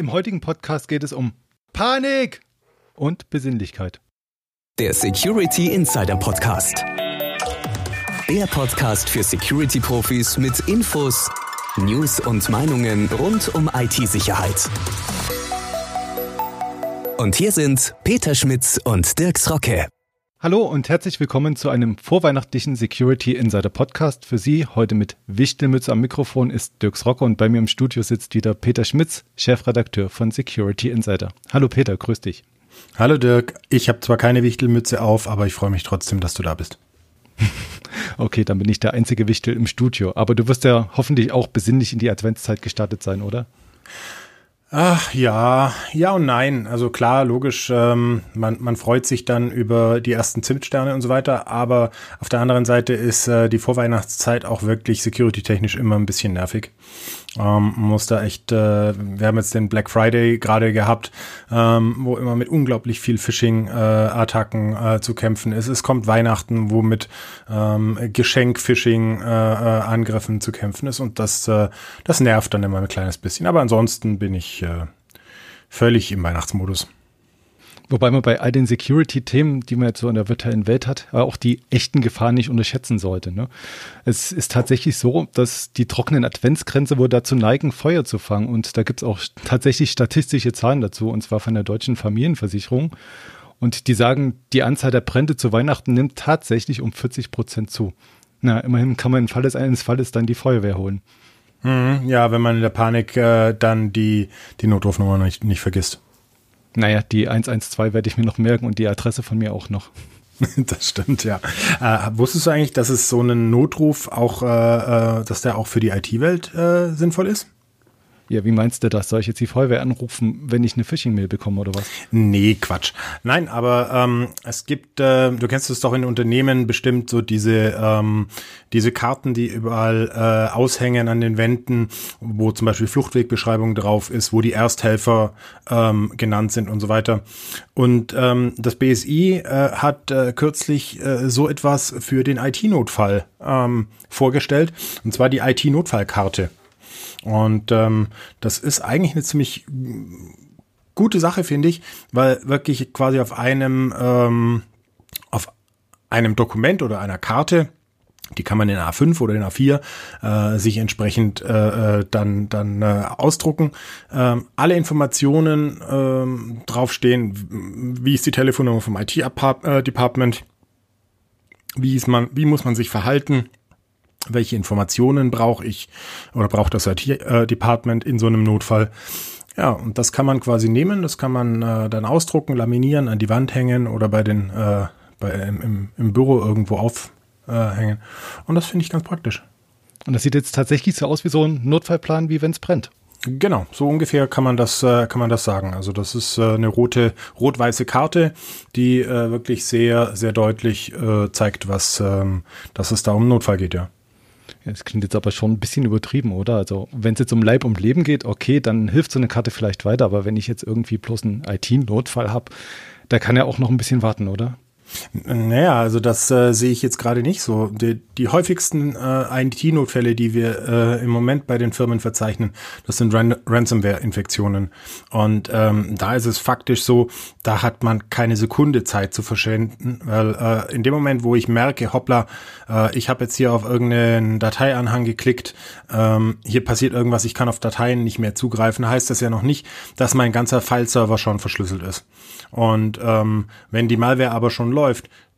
Im heutigen Podcast geht es um Panik und Besinnlichkeit. Der Security Insider Podcast. Der Podcast für Security-Profis mit Infos, News und Meinungen rund um IT-Sicherheit. Und hier sind Peter Schmitz und Dirks Rocke. Hallo und herzlich willkommen zu einem vorweihnachtlichen Security Insider Podcast. Für Sie heute mit Wichtelmütze am Mikrofon ist Dirks Rocke und bei mir im Studio sitzt wieder Peter Schmitz, Chefredakteur von Security Insider. Hallo Peter, grüß dich. Hallo Dirk, ich habe zwar keine Wichtelmütze auf, aber ich freue mich trotzdem, dass du da bist. okay, dann bin ich der einzige Wichtel im Studio. Aber du wirst ja hoffentlich auch besinnlich in die Adventszeit gestartet sein, oder? Ach ja, ja und nein. Also klar, logisch, ähm, man, man freut sich dann über die ersten Zimtsterne und so weiter, aber auf der anderen Seite ist äh, die Vorweihnachtszeit auch wirklich security-technisch immer ein bisschen nervig. Ähm, muss da echt, äh, wir haben jetzt den Black Friday gerade gehabt, ähm, wo immer mit unglaublich viel Phishing-Attacken äh, äh, zu kämpfen ist. Es kommt Weihnachten, wo mit ähm, Geschenk-Phishing-Angriffen äh, zu kämpfen ist und das, äh, das nervt dann immer ein kleines bisschen. Aber ansonsten bin ich äh, völlig im Weihnachtsmodus. Wobei man bei all den Security-Themen, die man jetzt so in der virtuellen Welt hat, auch die echten Gefahren nicht unterschätzen sollte. Ne? Es ist tatsächlich so, dass die trockenen Adventsgrenze wohl dazu neigen, Feuer zu fangen. Und da gibt es auch tatsächlich statistische Zahlen dazu, und zwar von der Deutschen Familienversicherung. Und die sagen, die Anzahl der Brände zu Weihnachten nimmt tatsächlich um 40 Prozent zu. Na, immerhin kann man im Falle eines Falles dann die Feuerwehr holen. Mhm, ja, wenn man in der Panik äh, dann die, die Notrufnummer nicht, nicht vergisst. Naja, die 112 werde ich mir noch merken und die Adresse von mir auch noch. Das stimmt, ja. Äh, wusstest du eigentlich, dass es so einen Notruf auch, äh, äh dass der auch für die IT-Welt äh, sinnvoll ist? Ja, wie meinst du das? Soll ich jetzt die Feuerwehr anrufen, wenn ich eine Phishing-Mail bekomme oder was? Nee, Quatsch. Nein, aber ähm, es gibt, äh, du kennst es doch in Unternehmen bestimmt so diese, ähm, diese Karten, die überall äh, aushängen an den Wänden, wo zum Beispiel Fluchtwegbeschreibung drauf ist, wo die Ersthelfer ähm, genannt sind und so weiter. Und ähm, das BSI äh, hat äh, kürzlich äh, so etwas für den IT-Notfall ähm, vorgestellt, und zwar die IT-Notfallkarte. Und ähm, das ist eigentlich eine ziemlich gute Sache, finde ich, weil wirklich quasi auf einem, ähm, auf einem Dokument oder einer Karte die kann man in A5 oder in A4 äh, sich entsprechend äh, äh, dann, dann äh, ausdrucken. Ähm, alle Informationen ähm, draufstehen, wie ist die Telefonnummer vom IT-Department, äh, wie, ist man, wie muss man sich verhalten, welche Informationen brauche ich oder braucht das IT-Department in so einem Notfall. Ja, und das kann man quasi nehmen, das kann man äh, dann ausdrucken, laminieren, an die Wand hängen oder bei den äh, bei, im, im Büro irgendwo aufhängen. Äh, und das finde ich ganz praktisch. Und das sieht jetzt tatsächlich so aus wie so ein Notfallplan, wie wenn es brennt. Genau, so ungefähr kann man das äh, kann man das sagen. Also das ist äh, eine rote rot-weiße Karte, die äh, wirklich sehr sehr deutlich äh, zeigt, was ähm, dass es da um Notfall geht, ja. Ja, das klingt jetzt aber schon ein bisschen übertrieben, oder? Also, wenn es jetzt um Leib und Leben geht, okay, dann hilft so eine Karte vielleicht weiter, aber wenn ich jetzt irgendwie bloß einen IT-Notfall habe, da kann er auch noch ein bisschen warten, oder? Naja, also das äh, sehe ich jetzt gerade nicht so. Die, die häufigsten äh, IT-Notfälle, die wir äh, im Moment bei den Firmen verzeichnen, das sind Ran Ransomware-Infektionen. Und ähm, da ist es faktisch so, da hat man keine Sekunde Zeit zu verschwenden, weil äh, in dem Moment, wo ich merke, hoppla, äh, ich habe jetzt hier auf irgendeinen Dateianhang geklickt, ähm, hier passiert irgendwas, ich kann auf Dateien nicht mehr zugreifen, heißt das ja noch nicht, dass mein ganzer File-Server schon verschlüsselt ist. Und ähm, wenn die Malware aber schon läuft,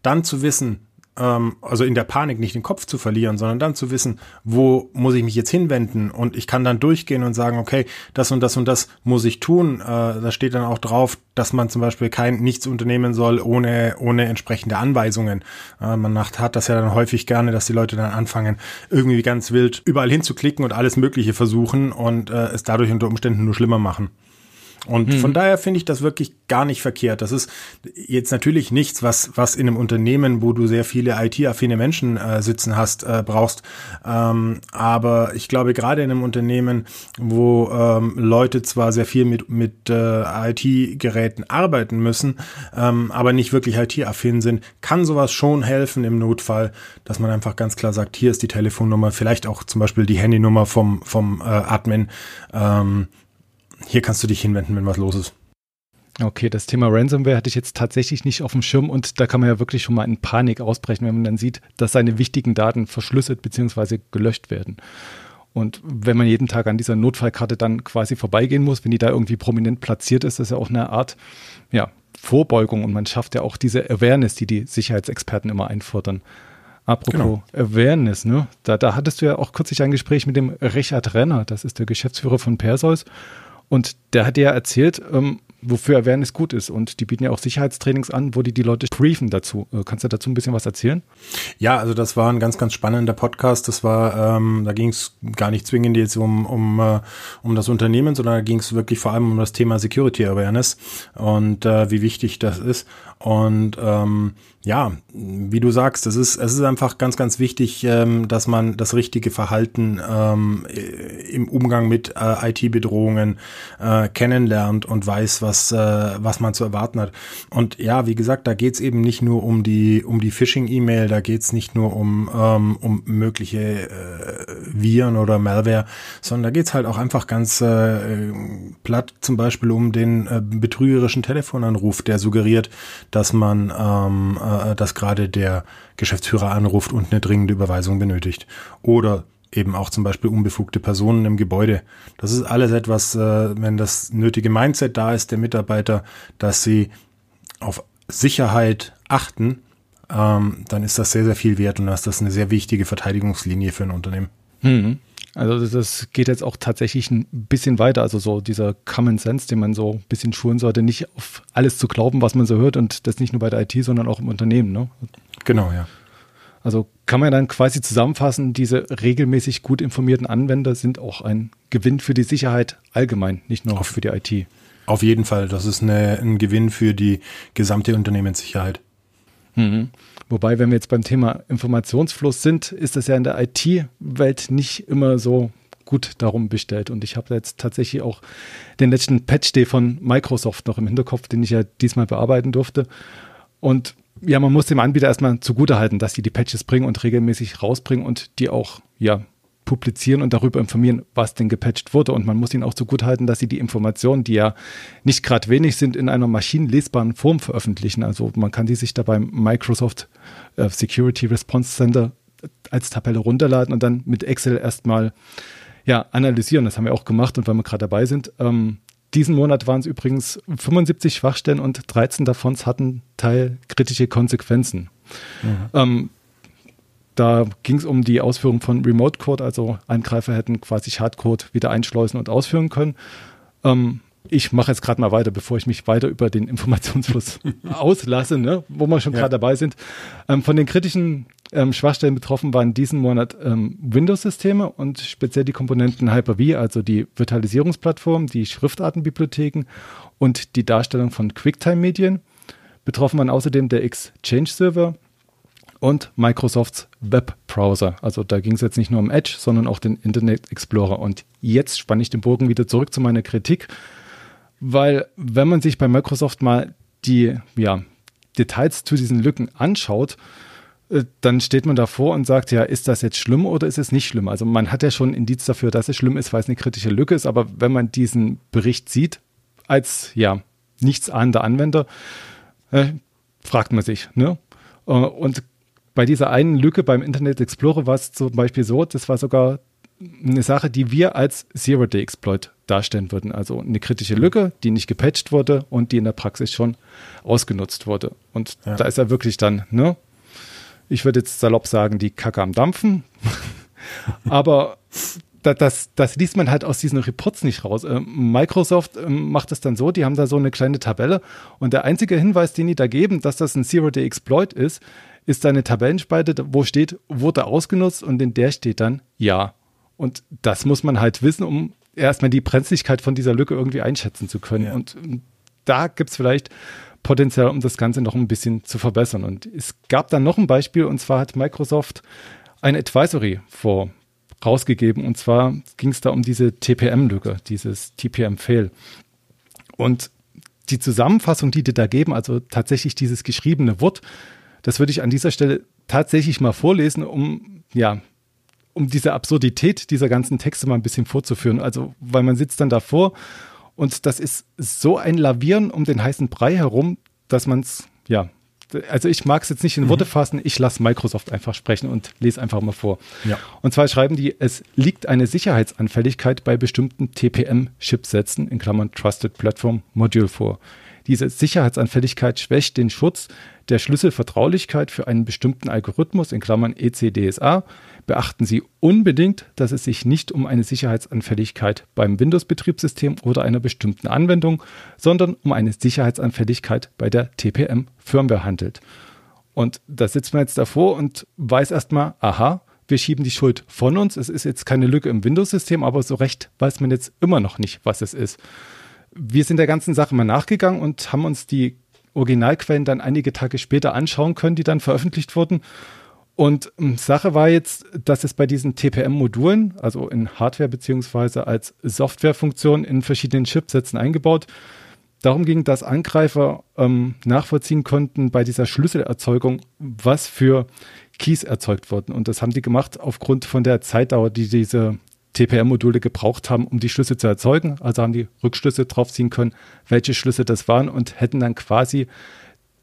dann zu wissen, ähm, also in der Panik nicht den Kopf zu verlieren, sondern dann zu wissen, wo muss ich mich jetzt hinwenden und ich kann dann durchgehen und sagen, okay, das und das und das muss ich tun. Äh, da steht dann auch drauf, dass man zum Beispiel kein nichts unternehmen soll ohne ohne entsprechende Anweisungen. Äh, man macht, hat das ja dann häufig gerne, dass die Leute dann anfangen irgendwie ganz wild überall hinzuklicken und alles Mögliche versuchen und äh, es dadurch unter Umständen nur schlimmer machen. Und mhm. von daher finde ich das wirklich gar nicht verkehrt. Das ist jetzt natürlich nichts, was, was in einem Unternehmen, wo du sehr viele IT-affine Menschen äh, sitzen hast, äh, brauchst. Ähm, aber ich glaube, gerade in einem Unternehmen, wo ähm, Leute zwar sehr viel mit, mit äh, IT-Geräten arbeiten müssen, ähm, aber nicht wirklich IT-affin sind, kann sowas schon helfen im Notfall, dass man einfach ganz klar sagt, hier ist die Telefonnummer, vielleicht auch zum Beispiel die Handynummer vom, vom äh, Admin. Ähm, hier kannst du dich hinwenden, wenn was los ist. Okay, das Thema Ransomware hatte ich jetzt tatsächlich nicht auf dem Schirm und da kann man ja wirklich schon mal in Panik ausbrechen, wenn man dann sieht, dass seine wichtigen Daten verschlüsselt bzw. gelöscht werden. Und wenn man jeden Tag an dieser Notfallkarte dann quasi vorbeigehen muss, wenn die da irgendwie prominent platziert ist, ist ja auch eine Art ja, Vorbeugung und man schafft ja auch diese Awareness, die die Sicherheitsexperten immer einfordern. Apropos genau. Awareness, ne? Da, da hattest du ja auch kürzlich ein Gespräch mit dem Richard Renner, das ist der Geschäftsführer von Perseus. Und der hat dir ja erzählt, ähm, wofür Awareness gut ist. Und die bieten ja auch Sicherheitstrainings an, wo die die Leute briefen dazu. Äh, kannst du dazu ein bisschen was erzählen? Ja, also das war ein ganz, ganz spannender Podcast. Das war, ähm, da ging es gar nicht zwingend jetzt um, um, äh, um das Unternehmen, sondern da ging es wirklich vor allem um das Thema Security Awareness und äh, wie wichtig das ist. Und ähm, ja, wie du sagst, es ist, es ist einfach ganz, ganz wichtig, ähm, dass man das richtige Verhalten ähm, im Umgang mit äh, IT-Bedrohungen äh, kennenlernt und weiß, was, äh, was man zu erwarten hat. Und ja, wie gesagt, da geht's eben nicht nur um die, um die Phishing-E-Mail, da geht's nicht nur um, ähm, um mögliche äh, Viren oder Malware, sondern da geht's halt auch einfach ganz äh, platt zum Beispiel um den äh, betrügerischen Telefonanruf, der suggeriert, dass man ähm, äh, dass gerade der Geschäftsführer anruft und eine dringende Überweisung benötigt. Oder eben auch zum Beispiel unbefugte Personen im Gebäude. Das ist alles etwas, äh, wenn das nötige Mindset da ist der Mitarbeiter, dass sie auf Sicherheit achten, ähm, dann ist das sehr, sehr viel wert und dann ist das eine sehr wichtige Verteidigungslinie für ein Unternehmen. Mhm. Also das geht jetzt auch tatsächlich ein bisschen weiter. Also so dieser Common Sense, den man so ein bisschen schulen sollte, nicht auf alles zu glauben, was man so hört und das nicht nur bei der IT, sondern auch im Unternehmen. Ne? Genau, ja. Also kann man dann quasi zusammenfassen, diese regelmäßig gut informierten Anwender sind auch ein Gewinn für die Sicherheit allgemein, nicht nur auf, für die IT. Auf jeden Fall, das ist eine, ein Gewinn für die gesamte Unternehmenssicherheit. Mhm. Wobei, wenn wir jetzt beim Thema Informationsfluss sind, ist das ja in der IT-Welt nicht immer so gut darum bestellt. Und ich habe jetzt tatsächlich auch den letzten Patch Day von Microsoft noch im Hinterkopf, den ich ja diesmal bearbeiten durfte. Und ja, man muss dem Anbieter erstmal zugutehalten, dass die die Patches bringen und regelmäßig rausbringen und die auch ja publizieren und darüber informieren, was denn gepatcht wurde. Und man muss ihnen auch zugutehalten, dass sie die Informationen, die ja nicht gerade wenig sind, in einer maschinenlesbaren Form veröffentlichen. Also man kann die sich da beim Microsoft äh, Security Response Center als Tabelle runterladen und dann mit Excel erstmal ja, analysieren. Das haben wir auch gemacht und weil wir gerade dabei sind. Ähm, diesen Monat waren es übrigens 75 Schwachstellen und 13 davon hatten teilkritische Konsequenzen. Mhm. Ähm, da ging es um die Ausführung von Remote Code, also Angreifer hätten quasi Schadcode wieder einschleusen und ausführen können. Ähm, ich mache jetzt gerade mal weiter, bevor ich mich weiter über den Informationsfluss auslasse, ne, wo wir schon gerade ja. dabei sind. Ähm, von den kritischen ähm, Schwachstellen betroffen waren diesen Monat ähm, Windows-Systeme und speziell die Komponenten Hyper-V, also die Virtualisierungsplattform, die Schriftartenbibliotheken und die Darstellung von QuickTime-Medien. Betroffen waren außerdem der Exchange-Server, und Microsofts Webbrowser. Also da ging es jetzt nicht nur um Edge, sondern auch den Internet Explorer. Und jetzt spanne ich den Bogen wieder zurück zu meiner Kritik, weil wenn man sich bei Microsoft mal die ja, Details zu diesen Lücken anschaut, äh, dann steht man davor und sagt, ja, ist das jetzt schlimm oder ist es nicht schlimm? Also man hat ja schon Indiz dafür, dass es schlimm ist, weil es eine kritische Lücke ist, aber wenn man diesen Bericht sieht, als ja, nichtsahnender Anwender, äh, fragt man sich, ne? Äh, und bei dieser einen Lücke beim Internet Explorer war es zum Beispiel so, das war sogar eine Sache, die wir als Zero-Day-Exploit darstellen würden. Also eine kritische Lücke, die nicht gepatcht wurde und die in der Praxis schon ausgenutzt wurde. Und ja. da ist er wirklich dann, ne? Ich würde jetzt salopp sagen, die Kacke am Dampfen. Aber das, das, das, liest man halt aus diesen Reports nicht raus. Ähm, Microsoft ähm, macht es dann so, die haben da so eine kleine Tabelle und der einzige Hinweis, den die da geben, dass das ein Zero-Day-Exploit ist, ist da eine Tabellenspalte, wo steht, wurde ausgenutzt und in der steht dann ja. Und das muss man halt wissen, um erstmal die Brenzligkeit von dieser Lücke irgendwie einschätzen zu können. Ja. Und da gibt es vielleicht Potenzial, um das Ganze noch ein bisschen zu verbessern. Und es gab dann noch ein Beispiel, und zwar hat Microsoft ein Advisory vor rausgegeben. Und zwar ging es da um diese TPM-Lücke, dieses TPM-Fail. Und die Zusammenfassung, die die da geben, also tatsächlich dieses geschriebene Wort, das würde ich an dieser Stelle tatsächlich mal vorlesen, um, ja, um diese Absurdität dieser ganzen Texte mal ein bisschen vorzuführen. Also, weil man sitzt dann davor Und das ist so ein Lavieren um den heißen Brei herum, dass man es, ja, also ich mag es jetzt nicht in mhm. Worte fassen, ich lasse Microsoft einfach sprechen und lese einfach mal vor. Ja. Und zwar schreiben die, es liegt eine Sicherheitsanfälligkeit bei bestimmten TPM-Chipsätzen in Klammern Trusted Platform Module vor. Diese Sicherheitsanfälligkeit schwächt den Schutz der Schlüsselvertraulichkeit für einen bestimmten Algorithmus in Klammern ECDSA. Beachten Sie unbedingt, dass es sich nicht um eine Sicherheitsanfälligkeit beim Windows-Betriebssystem oder einer bestimmten Anwendung, sondern um eine Sicherheitsanfälligkeit bei der TPM-Firmware handelt. Und da sitzt man jetzt davor und weiß erstmal, aha, wir schieben die Schuld von uns. Es ist jetzt keine Lücke im Windows-System, aber so recht weiß man jetzt immer noch nicht, was es ist. Wir sind der ganzen Sache mal nachgegangen und haben uns die Originalquellen dann einige Tage später anschauen können, die dann veröffentlicht wurden. Und ähm, Sache war jetzt, dass es bei diesen TPM-Modulen, also in Hardware beziehungsweise als Softwarefunktion in verschiedenen Chipsätzen eingebaut, darum ging, dass Angreifer ähm, nachvollziehen konnten bei dieser Schlüsselerzeugung, was für Keys erzeugt wurden. Und das haben die gemacht aufgrund von der Zeitdauer, die diese TPM-Module gebraucht haben, um die Schlüsse zu erzeugen. Also haben die Rückschlüsse drauf ziehen können, welche Schlüsse das waren und hätten dann quasi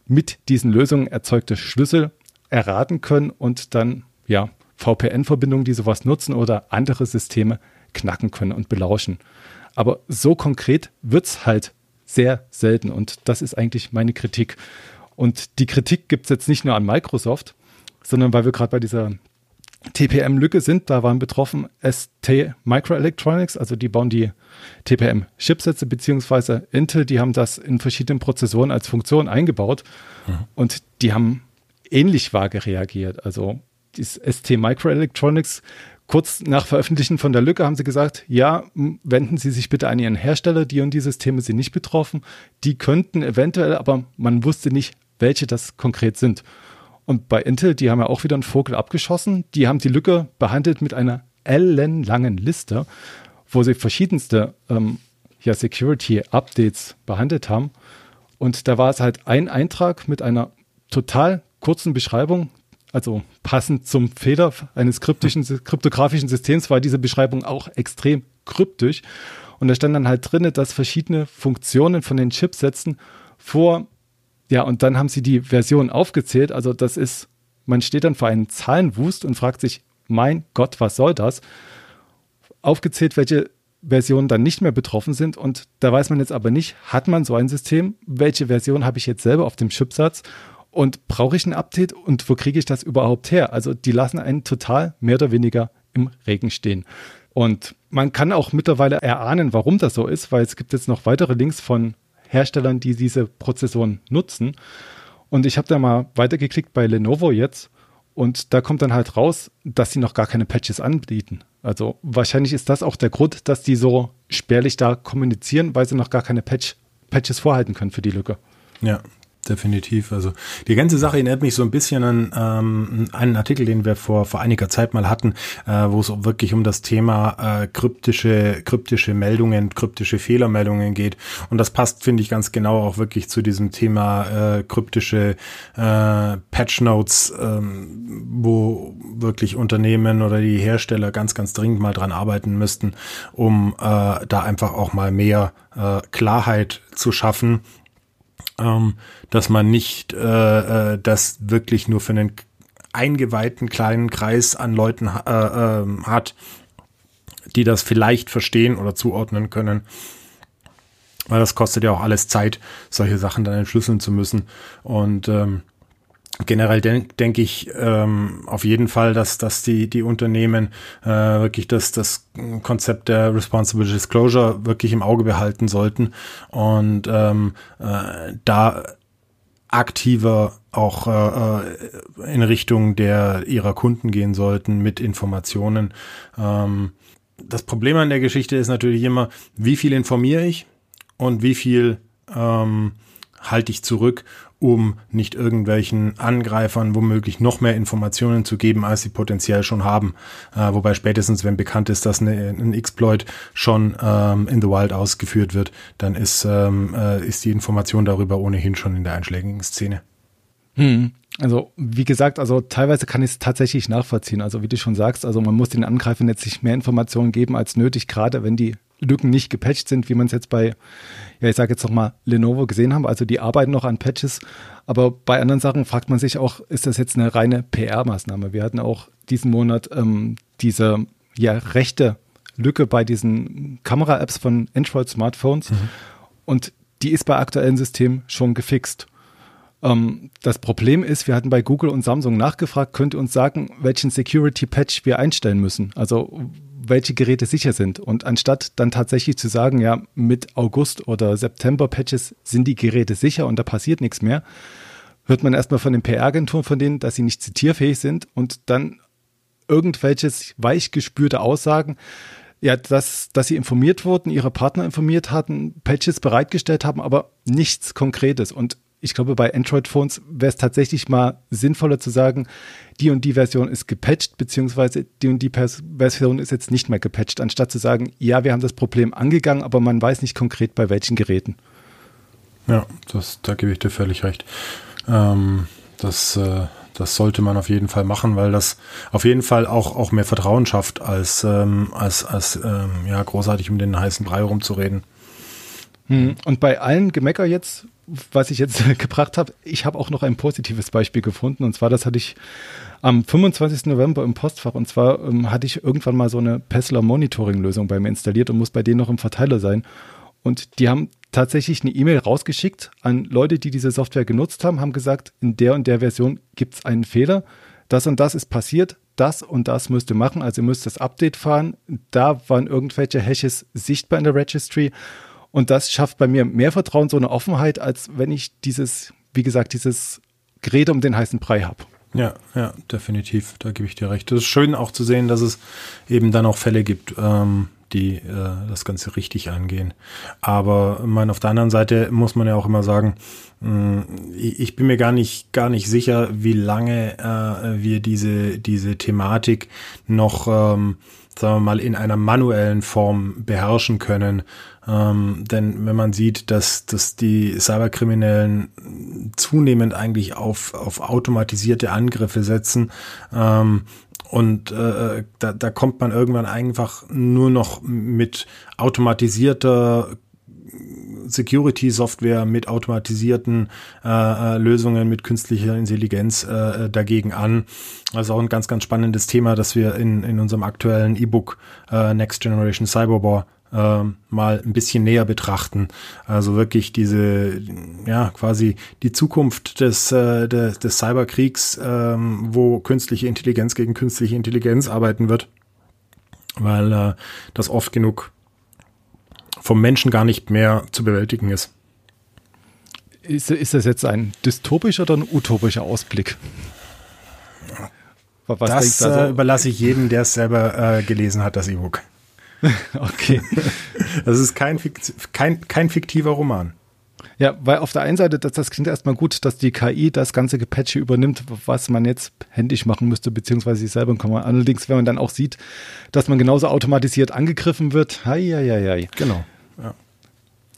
mit diesen Lösungen erzeugte Schlüssel erraten können und dann ja VPN-Verbindungen, die sowas nutzen oder andere Systeme knacken können und belauschen. Aber so konkret wird es halt sehr selten und das ist eigentlich meine Kritik. Und die Kritik gibt es jetzt nicht nur an Microsoft, sondern weil wir gerade bei dieser TPM-Lücke sind. Da waren betroffen ST Microelectronics, also die bauen die TPM-Chipsätze, beziehungsweise Intel, die haben das in verschiedenen Prozessoren als Funktion eingebaut mhm. und die haben ähnlich vage reagiert. Also das ST Microelectronics, kurz nach Veröffentlichen von der Lücke haben sie gesagt, ja, wenden Sie sich bitte an Ihren Hersteller, die und die Systeme sind nicht betroffen. Die könnten eventuell, aber man wusste nicht, welche das konkret sind. Und bei Intel, die haben ja auch wieder einen Vogel abgeschossen. Die haben die Lücke behandelt mit einer ellenlangen Liste, wo sie verschiedenste ähm, ja, Security-Updates behandelt haben. Und da war es halt ein Eintrag mit einer total kurzen Beschreibung, also passend zum Fehler eines kryptischen, kryptografischen Systems war diese Beschreibung auch extrem kryptisch. Und da stand dann halt drin, dass verschiedene Funktionen von den Chipsätzen vor ja, und dann haben sie die Version aufgezählt. Also das ist, man steht dann vor einem Zahlenwust und fragt sich, mein Gott, was soll das? Aufgezählt, welche Versionen dann nicht mehr betroffen sind. Und da weiß man jetzt aber nicht, hat man so ein System? Welche Version habe ich jetzt selber auf dem Chipsatz? Und brauche ich ein Update? Und wo kriege ich das überhaupt her? Also die lassen einen total mehr oder weniger im Regen stehen. Und man kann auch mittlerweile erahnen, warum das so ist, weil es gibt jetzt noch weitere Links von Herstellern, die diese Prozessoren nutzen. Und ich habe da mal weitergeklickt bei Lenovo jetzt und da kommt dann halt raus, dass sie noch gar keine Patches anbieten. Also wahrscheinlich ist das auch der Grund, dass die so spärlich da kommunizieren, weil sie noch gar keine Patch, Patches vorhalten können für die Lücke. Ja, definitiv. Also die ganze Sache erinnert mich so ein bisschen an ähm, einen Artikel, den wir vor, vor einiger Zeit mal hatten, äh, wo es wirklich um das Thema äh, kryptische, kryptische Meldungen, kryptische Fehlermeldungen geht. Und das passt, finde ich, ganz genau auch wirklich zu diesem Thema äh, kryptische äh, Patch Notes, ähm, wo wirklich Unternehmen oder die Hersteller ganz, ganz dringend mal dran arbeiten müssten, um äh, da einfach auch mal mehr äh, Klarheit zu schaffen ähm, dass man nicht äh, äh, das wirklich nur für einen eingeweihten kleinen Kreis an Leuten äh, äh, hat, die das vielleicht verstehen oder zuordnen können. Weil das kostet ja auch alles Zeit, solche Sachen dann entschlüsseln zu müssen. Und ähm, generell denke denk ich ähm, auf jeden Fall, dass, dass die, die Unternehmen äh, wirklich das, das Konzept der Responsible Disclosure wirklich im Auge behalten sollten und ähm, äh, da aktiver auch äh, äh in Richtung der ihrer Kunden gehen sollten mit Informationen. Ähm, das Problem an der Geschichte ist natürlich immer, wie viel informiere ich und wie viel ähm, halte ich zurück um nicht irgendwelchen Angreifern womöglich noch mehr Informationen zu geben, als sie potenziell schon haben. Äh, wobei spätestens, wenn bekannt ist, dass eine, ein Exploit schon ähm, in the wild ausgeführt wird, dann ist, ähm, äh, ist die Information darüber ohnehin schon in der einschlägigen Szene. Hm. Also wie gesagt, also teilweise kann ich es tatsächlich nachvollziehen. Also wie du schon sagst, also man muss den Angreifern jetzt nicht mehr Informationen geben als nötig, gerade wenn die Lücken nicht gepatcht sind, wie man es jetzt bei, ja, ich sage jetzt noch mal Lenovo gesehen haben. Also die arbeiten noch an Patches. Aber bei anderen Sachen fragt man sich auch, ist das jetzt eine reine PR-Maßnahme? Wir hatten auch diesen Monat ähm, diese ja, rechte Lücke bei diesen Kamera-Apps von Android-Smartphones. Mhm. Und die ist bei aktuellen Systemen schon gefixt. Ähm, das Problem ist, wir hatten bei Google und Samsung nachgefragt, könnt ihr uns sagen, welchen Security-Patch wir einstellen müssen? Also welche Geräte sicher sind. Und anstatt dann tatsächlich zu sagen, ja, mit August oder September Patches sind die Geräte sicher und da passiert nichts mehr, hört man erstmal von den PR-Agenturen von denen, dass sie nicht zitierfähig sind und dann irgendwelches weichgespürte Aussagen, ja, dass, dass sie informiert wurden, ihre Partner informiert hatten, Patches bereitgestellt haben, aber nichts Konkretes. Und ich glaube, bei Android-Phones wäre es tatsächlich mal sinnvoller zu sagen, die und die Version ist gepatcht, beziehungsweise die und die Version ist jetzt nicht mehr gepatcht, anstatt zu sagen, ja, wir haben das Problem angegangen, aber man weiß nicht konkret bei welchen Geräten. Ja, das, da gebe ich dir völlig recht. Ähm, das, äh, das sollte man auf jeden Fall machen, weil das auf jeden Fall auch, auch mehr Vertrauen schafft, als, ähm, als, als ähm, ja, großartig um den heißen Brei rumzureden. Hm, und bei allen Gemecker jetzt, was ich jetzt gebracht habe, ich habe auch noch ein positives Beispiel gefunden. Und zwar, das hatte ich am 25. November im Postfach. Und zwar ähm, hatte ich irgendwann mal so eine Pessler Monitoring-Lösung bei mir installiert und muss bei denen noch im Verteiler sein. Und die haben tatsächlich eine E-Mail rausgeschickt an Leute, die diese Software genutzt haben, haben gesagt, in der und der Version gibt es einen Fehler. Das und das ist passiert, das und das müsst ihr machen. Also ihr müsst das Update fahren. Da waren irgendwelche Hashes sichtbar in der Registry. Und das schafft bei mir mehr Vertrauen, so eine Offenheit, als wenn ich dieses, wie gesagt, dieses Gerät um den heißen Brei habe. Ja, ja, definitiv. Da gebe ich dir recht. Es ist schön auch zu sehen, dass es eben dann auch Fälle gibt, ähm, die äh, das Ganze richtig angehen. Aber mein, auf der anderen Seite muss man ja auch immer sagen, mh, mm, ich bin mir gar nicht, gar nicht sicher, wie lange äh, wir diese, diese Thematik noch, ähm, sagen wir mal, in einer manuellen Form beherrschen können. Ähm, denn wenn man sieht, dass, dass die Cyberkriminellen zunehmend eigentlich auf, auf automatisierte Angriffe setzen, ähm, und äh, da, da kommt man irgendwann einfach nur noch mit automatisierter Security-Software, mit automatisierten äh, äh, Lösungen, mit künstlicher Intelligenz äh, dagegen an. Also auch ein ganz, ganz spannendes Thema, das wir in, in unserem aktuellen E-Book äh, Next Generation Cyberwar äh, mal ein bisschen näher betrachten. Also wirklich diese, ja, quasi die Zukunft des, äh, des, des Cyberkriegs, äh, wo künstliche Intelligenz gegen künstliche Intelligenz arbeiten wird, weil äh, das oft genug vom Menschen gar nicht mehr zu bewältigen ist. Ist, ist das jetzt ein dystopischer oder ein utopischer Ausblick? Was das also? äh, überlasse ich jedem, der es selber äh, gelesen hat, das E-Book. okay. Das ist kein, kein, kein fiktiver Roman. Ja, weil auf der einen Seite, das, das klingt erstmal gut, dass die KI das ganze Gepatche übernimmt, was man jetzt händisch machen müsste, beziehungsweise sich selber kann. Allerdings, wenn man dann auch sieht, dass man genauso automatisiert angegriffen wird, hei, hei, hei. Genau. Ja.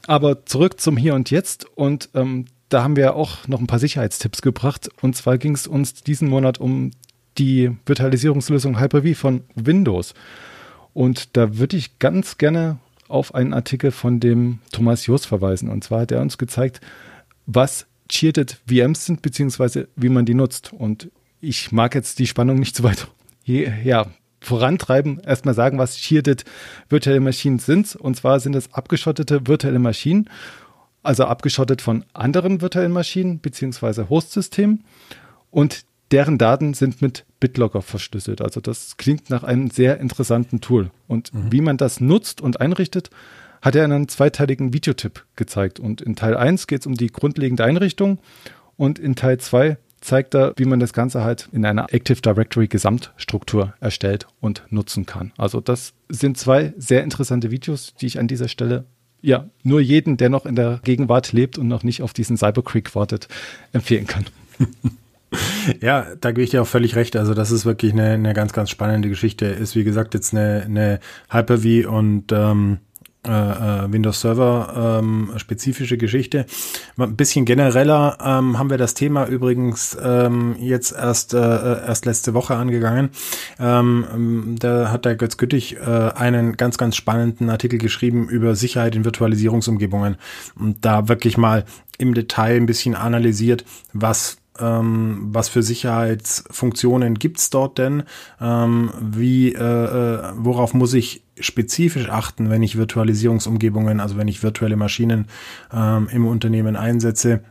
Aber zurück zum Hier und Jetzt und ähm, da haben wir auch noch ein paar Sicherheitstipps gebracht. Und zwar ging es uns diesen Monat um die Virtualisierungslösung Hyper-V von Windows. Und da würde ich ganz gerne auf einen Artikel von dem Thomas Jost verweisen. Und zwar hat er uns gezeigt, was Cheated VMs sind, beziehungsweise wie man die nutzt. Und ich mag jetzt die Spannung nicht zu weit ja, vorantreiben. Erstmal sagen, was Cheated virtuelle Maschinen sind. Und zwar sind es abgeschottete virtuelle Maschinen, also abgeschottet von anderen virtuellen Maschinen, beziehungsweise Hostsystemen. Und deren Daten sind mit BitLocker verschlüsselt. Also das klingt nach einem sehr interessanten Tool. Und mhm. wie man das nutzt und einrichtet, hat er einen zweiteiligen Videotipp gezeigt. Und in Teil 1 geht es um die grundlegende Einrichtung und in Teil 2 zeigt er, wie man das Ganze halt in einer Active Directory Gesamtstruktur erstellt und nutzen kann. Also das sind zwei sehr interessante Videos, die ich an dieser Stelle ja nur jeden, der noch in der Gegenwart lebt und noch nicht auf diesen Cybercreek wartet, empfehlen kann. Ja, da gebe ich dir auch völlig recht. Also das ist wirklich eine, eine ganz, ganz spannende Geschichte. Ist wie gesagt jetzt eine, eine Hyper-V und ähm, äh, äh, Windows Server ähm, spezifische Geschichte. Ein bisschen genereller ähm, haben wir das Thema übrigens ähm, jetzt erst äh, äh erst letzte Woche angegangen. Ähm, da hat der Götz Güttig äh, einen ganz ganz spannenden Artikel geschrieben über Sicherheit in Virtualisierungsumgebungen und da wirklich mal im Detail ein bisschen analysiert, was ähm, was für Sicherheitsfunktionen gibt's dort denn? Ähm, wie, äh, äh, worauf muss ich spezifisch achten, wenn ich Virtualisierungsumgebungen, also wenn ich virtuelle Maschinen ähm, im Unternehmen einsetze?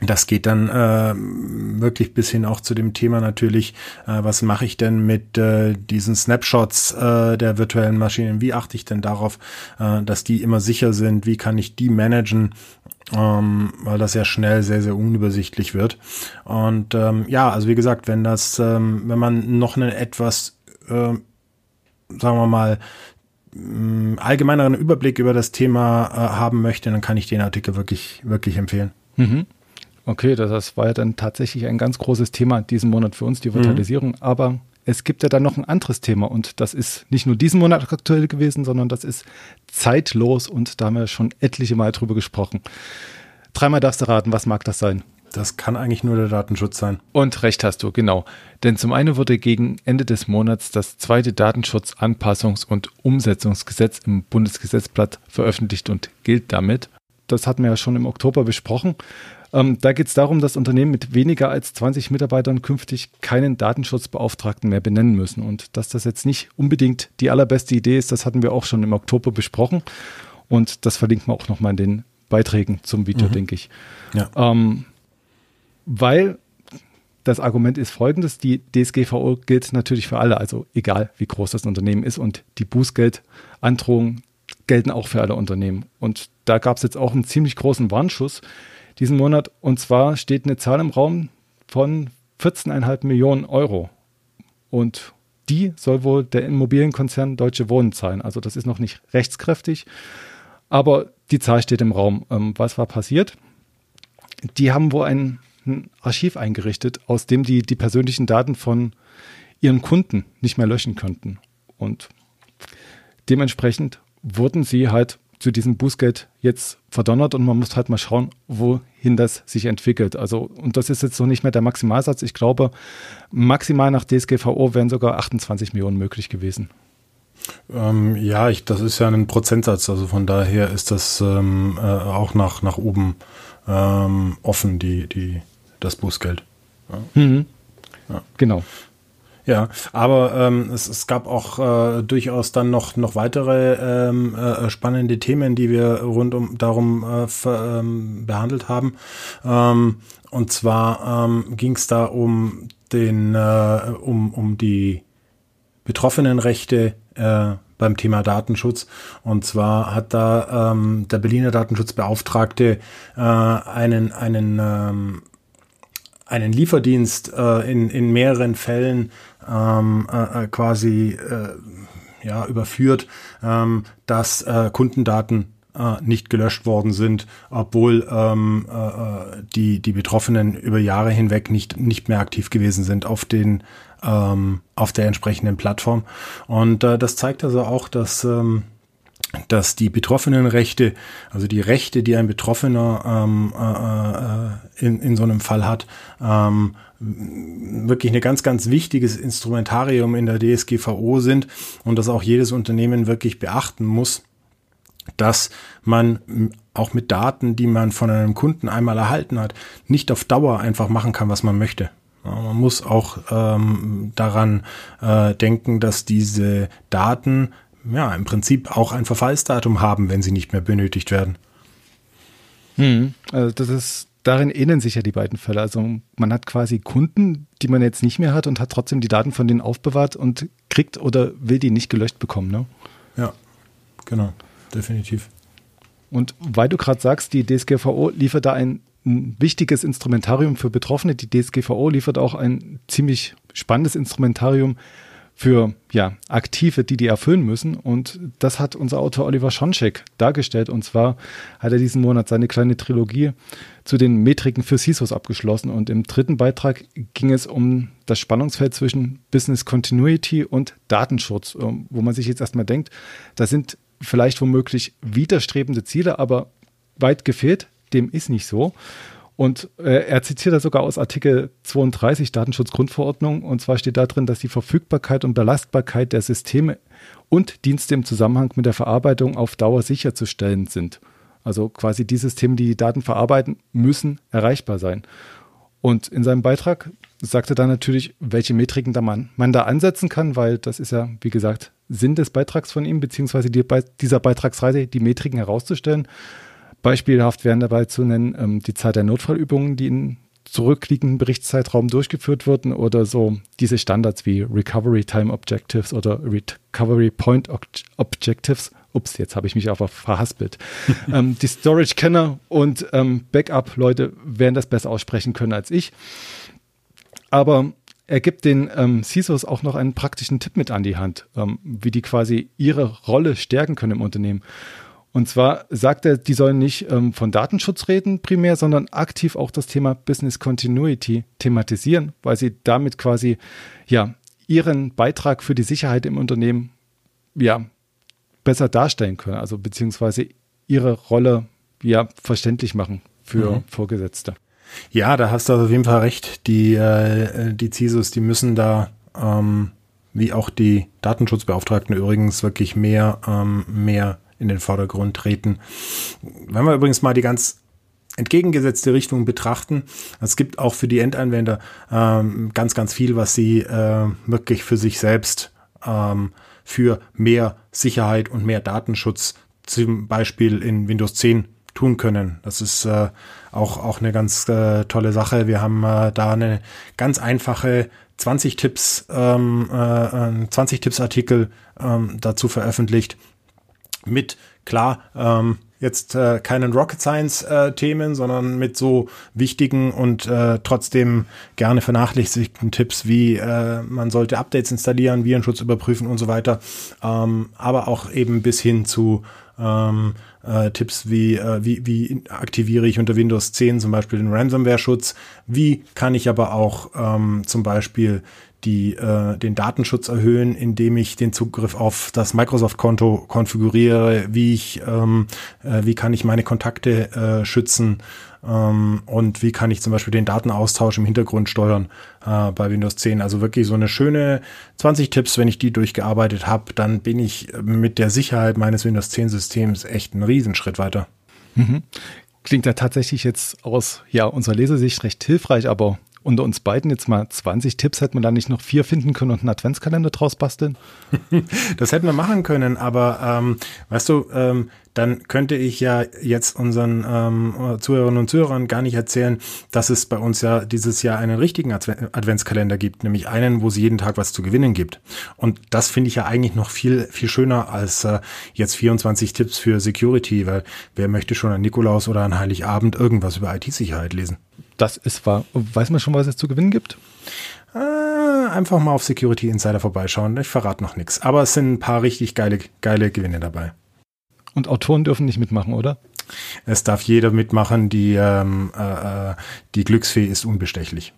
Das geht dann äh, wirklich bis hin auch zu dem Thema natürlich, äh, was mache ich denn mit äh, diesen Snapshots äh, der virtuellen Maschinen? Wie achte ich denn darauf, äh, dass die immer sicher sind? Wie kann ich die managen? ähm, weil das ja schnell sehr, sehr unübersichtlich wird. Und ähm, ja, also wie gesagt, wenn das, ähm, wenn man noch einen etwas, äh, sagen wir mal, mm, allgemeineren Überblick über das Thema äh, haben möchte, dann kann ich den Artikel wirklich, wirklich empfehlen. Mhm. Okay, das war ja dann tatsächlich ein ganz großes Thema diesen Monat für uns, die Virtualisierung. Mhm. Aber es gibt ja dann noch ein anderes Thema und das ist nicht nur diesen Monat aktuell gewesen, sondern das ist zeitlos und da haben wir schon etliche Mal drüber gesprochen. Dreimal darfst du raten, was mag das sein? Das kann eigentlich nur der Datenschutz sein. Und recht hast du, genau. Denn zum einen wurde gegen Ende des Monats das zweite Datenschutzanpassungs- und Umsetzungsgesetz im Bundesgesetzblatt veröffentlicht und gilt damit. Das hatten wir ja schon im Oktober besprochen. Ähm, da geht es darum, dass Unternehmen mit weniger als 20 Mitarbeitern künftig keinen Datenschutzbeauftragten mehr benennen müssen. Und dass das jetzt nicht unbedingt die allerbeste Idee ist, das hatten wir auch schon im Oktober besprochen. Und das verlinken wir auch nochmal in den Beiträgen zum Video, mhm. denke ich. Ja. Ähm, weil das Argument ist folgendes: Die DSGVO gilt natürlich für alle, also egal wie groß das Unternehmen ist. Und die Bußgeldandrohungen gelten auch für alle Unternehmen. Und da gab es jetzt auch einen ziemlich großen Warnschuss diesen Monat. Und zwar steht eine Zahl im Raum von 14,5 Millionen Euro. Und die soll wohl der Immobilienkonzern Deutsche Wohnen zahlen. Also das ist noch nicht rechtskräftig, aber die Zahl steht im Raum. Ähm, was war passiert? Die haben wohl ein, ein Archiv eingerichtet, aus dem die die persönlichen Daten von ihren Kunden nicht mehr löschen könnten. Und dementsprechend wurden sie halt zu diesem Bußgeld jetzt verdonnert und man muss halt mal schauen, wohin das sich entwickelt. Also, und das ist jetzt noch nicht mehr der Maximalsatz. Ich glaube, maximal nach DSGVO wären sogar 28 Millionen möglich gewesen. Ähm, ja, ich, das ist ja ein Prozentsatz, also von daher ist das ähm, äh, auch nach, nach oben ähm, offen, die, die, das Bußgeld. Ja. Mhm. Ja. Genau. Ja, aber ähm, es, es gab auch äh, durchaus dann noch, noch weitere ähm, äh, spannende Themen, die wir rund um darum äh, ver, ähm, behandelt haben. Ähm, und zwar ähm, ging es da um den äh, um, um die Betroffenenrechte äh, beim Thema Datenschutz. Und zwar hat da ähm, der Berliner Datenschutzbeauftragte äh, einen, einen, ähm, einen Lieferdienst äh, in, in mehreren Fällen ähm, äh, äh, quasi äh, ja, überführt, ähm, dass äh, Kundendaten äh, nicht gelöscht worden sind, obwohl ähm, äh, die, die Betroffenen über Jahre hinweg nicht, nicht mehr aktiv gewesen sind auf den ähm, auf der entsprechenden Plattform. Und äh, das zeigt also auch, dass ähm, dass die betroffenen Rechte, also die Rechte, die ein Betroffener ähm, äh, äh in, in so einem Fall hat, ähm, wirklich ein ganz, ganz wichtiges Instrumentarium in der DSGVO sind und dass auch jedes Unternehmen wirklich beachten muss, dass man auch mit Daten, die man von einem Kunden einmal erhalten hat, nicht auf Dauer einfach machen kann, was man möchte. Man muss auch ähm, daran äh, denken, dass diese Daten ja im Prinzip auch ein Verfallsdatum haben, wenn sie nicht mehr benötigt werden. Hm, also das ist darin ähneln sich ja die beiden Fälle. Also man hat quasi Kunden, die man jetzt nicht mehr hat und hat trotzdem die Daten von denen aufbewahrt und kriegt oder will die nicht gelöscht bekommen. Ne? Ja, genau, definitiv. Und weil du gerade sagst, die DSGVO liefert da ein, ein wichtiges Instrumentarium für Betroffene. Die DSGVO liefert auch ein ziemlich spannendes Instrumentarium für ja, Aktive, die die erfüllen müssen. Und das hat unser Autor Oliver Schoncheck dargestellt. Und zwar hat er diesen Monat seine kleine Trilogie zu den Metriken für CISOs abgeschlossen. Und im dritten Beitrag ging es um das Spannungsfeld zwischen Business Continuity und Datenschutz, ähm, wo man sich jetzt erstmal denkt, da sind vielleicht womöglich widerstrebende Ziele, aber weit gefehlt, dem ist nicht so. Und äh, er zitiert da sogar aus Artikel 32 Datenschutzgrundverordnung. Und zwar steht da drin, dass die Verfügbarkeit und Belastbarkeit der Systeme und Dienste im Zusammenhang mit der Verarbeitung auf Dauer sicherzustellen sind. Also quasi die Systeme, die die Daten verarbeiten, müssen erreichbar sein. Und in seinem Beitrag sagt er dann natürlich, welche Metriken da man, man da ansetzen kann, weil das ist ja, wie gesagt, Sinn des Beitrags von ihm, beziehungsweise die, dieser Beitragsreise, die Metriken herauszustellen. Beispielhaft wären dabei zu nennen ähm, die Zahl der Notfallübungen, die in zurückliegenden Berichtszeitraum durchgeführt wurden oder so diese Standards wie Recovery Time Objectives oder Recovery Point Objectives. Ups, jetzt habe ich mich aber verhaspelt. ähm, die Storage-Kenner und ähm, Backup-Leute werden das besser aussprechen können als ich. Aber er gibt den ähm, CISOs auch noch einen praktischen Tipp mit an die Hand, ähm, wie die quasi ihre Rolle stärken können im Unternehmen. Und zwar sagt er, die sollen nicht ähm, von Datenschutz reden primär, sondern aktiv auch das Thema Business Continuity thematisieren, weil sie damit quasi ja ihren Beitrag für die Sicherheit im Unternehmen ja besser darstellen können, also beziehungsweise ihre Rolle ja verständlich machen für mhm. Vorgesetzte. Ja, da hast du auf jeden Fall recht. Die, äh, die CISOs, die müssen da ähm, wie auch die Datenschutzbeauftragten übrigens wirklich mehr, ähm, mehr in den Vordergrund treten. Wenn wir übrigens mal die ganz entgegengesetzte Richtung betrachten, es gibt auch für die Endanwender ähm, ganz, ganz viel, was sie äh, wirklich für sich selbst ähm, für mehr Sicherheit und mehr Datenschutz zum Beispiel in Windows 10 tun können. Das ist äh, auch, auch eine ganz äh, tolle Sache. Wir haben äh, da eine ganz einfache 20 Tipps, ähm, äh, 20 Tipps Artikel ähm, dazu veröffentlicht, mit, klar, ähm, jetzt äh, keinen Rocket Science äh, Themen, sondern mit so wichtigen und äh, trotzdem gerne vernachlässigten Tipps wie äh, man sollte Updates installieren, Virenschutz überprüfen und so weiter, ähm, aber auch eben bis hin zu ähm, äh, Tipps wie, äh, wie, wie aktiviere ich unter Windows 10 zum Beispiel den Ransomware-Schutz, wie kann ich aber auch ähm, zum Beispiel die, äh, den Datenschutz erhöhen, indem ich den Zugriff auf das Microsoft-Konto konfiguriere, wie ich, ähm, äh, wie kann ich meine Kontakte äh, schützen ähm, und wie kann ich zum Beispiel den Datenaustausch im Hintergrund steuern äh, bei Windows 10. Also wirklich so eine schöne 20 Tipps, wenn ich die durchgearbeitet habe, dann bin ich mit der Sicherheit meines Windows 10 Systems echt einen Riesenschritt weiter. Mhm. Klingt ja tatsächlich jetzt aus ja, unserer Lesesicht recht hilfreich, aber unter uns beiden jetzt mal 20 Tipps, hätte man da nicht noch vier finden können und einen Adventskalender draus basteln? das hätten wir machen können, aber ähm, weißt du, ähm, dann könnte ich ja jetzt unseren ähm, Zuhörerinnen und Zuhörern gar nicht erzählen, dass es bei uns ja dieses Jahr einen richtigen Adventskalender gibt, nämlich einen, wo es jeden Tag was zu gewinnen gibt. Und das finde ich ja eigentlich noch viel, viel schöner als äh, jetzt 24 Tipps für Security, weil wer möchte schon an Nikolaus oder an Heiligabend irgendwas über IT-Sicherheit lesen? Das ist wahr. Weiß man schon, was es zu gewinnen gibt? Äh, einfach mal auf Security Insider vorbeischauen. Ich verrate noch nichts. Aber es sind ein paar richtig geile, geile Gewinne dabei. Und Autoren dürfen nicht mitmachen, oder? Es darf jeder mitmachen. Die, ähm, äh, äh die Glücksfee ist unbestechlich.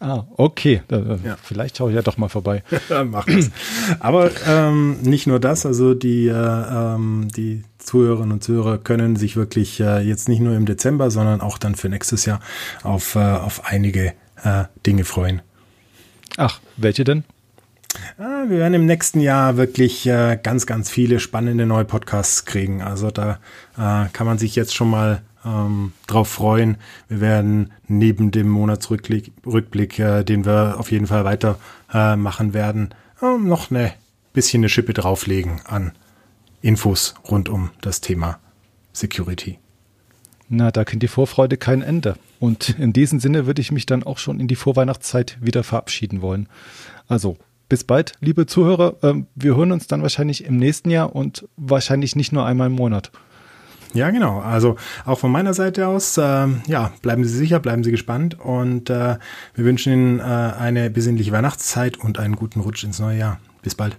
Ah, okay. Da, ja. Vielleicht schaue ich ja doch mal vorbei. Mach das. Aber ähm, nicht nur das, also die, äh, ähm, die Zuhörerinnen und Zuhörer können sich wirklich äh, jetzt nicht nur im Dezember, sondern auch dann für nächstes Jahr auf, äh, auf einige äh, Dinge freuen. Ach, welche denn? Ah, wir werden im nächsten Jahr wirklich äh, ganz, ganz viele spannende neue Podcasts kriegen. Also da äh, kann man sich jetzt schon mal ähm, drauf freuen. Wir werden neben dem Monatsrückblick, Rückblick, äh, den wir auf jeden Fall weiter äh, machen werden, äh, noch eine bisschen eine Schippe drauflegen an Infos rund um das Thema Security. Na, da kennt die Vorfreude kein Ende. Und in diesem Sinne würde ich mich dann auch schon in die Vorweihnachtszeit wieder verabschieden wollen. Also, bis bald, liebe Zuhörer. Ähm, wir hören uns dann wahrscheinlich im nächsten Jahr und wahrscheinlich nicht nur einmal im Monat. Ja, genau. Also auch von meiner Seite aus, äh, ja, bleiben Sie sicher, bleiben Sie gespannt und äh, wir wünschen Ihnen äh, eine besinnliche Weihnachtszeit und einen guten Rutsch ins neue Jahr. Bis bald.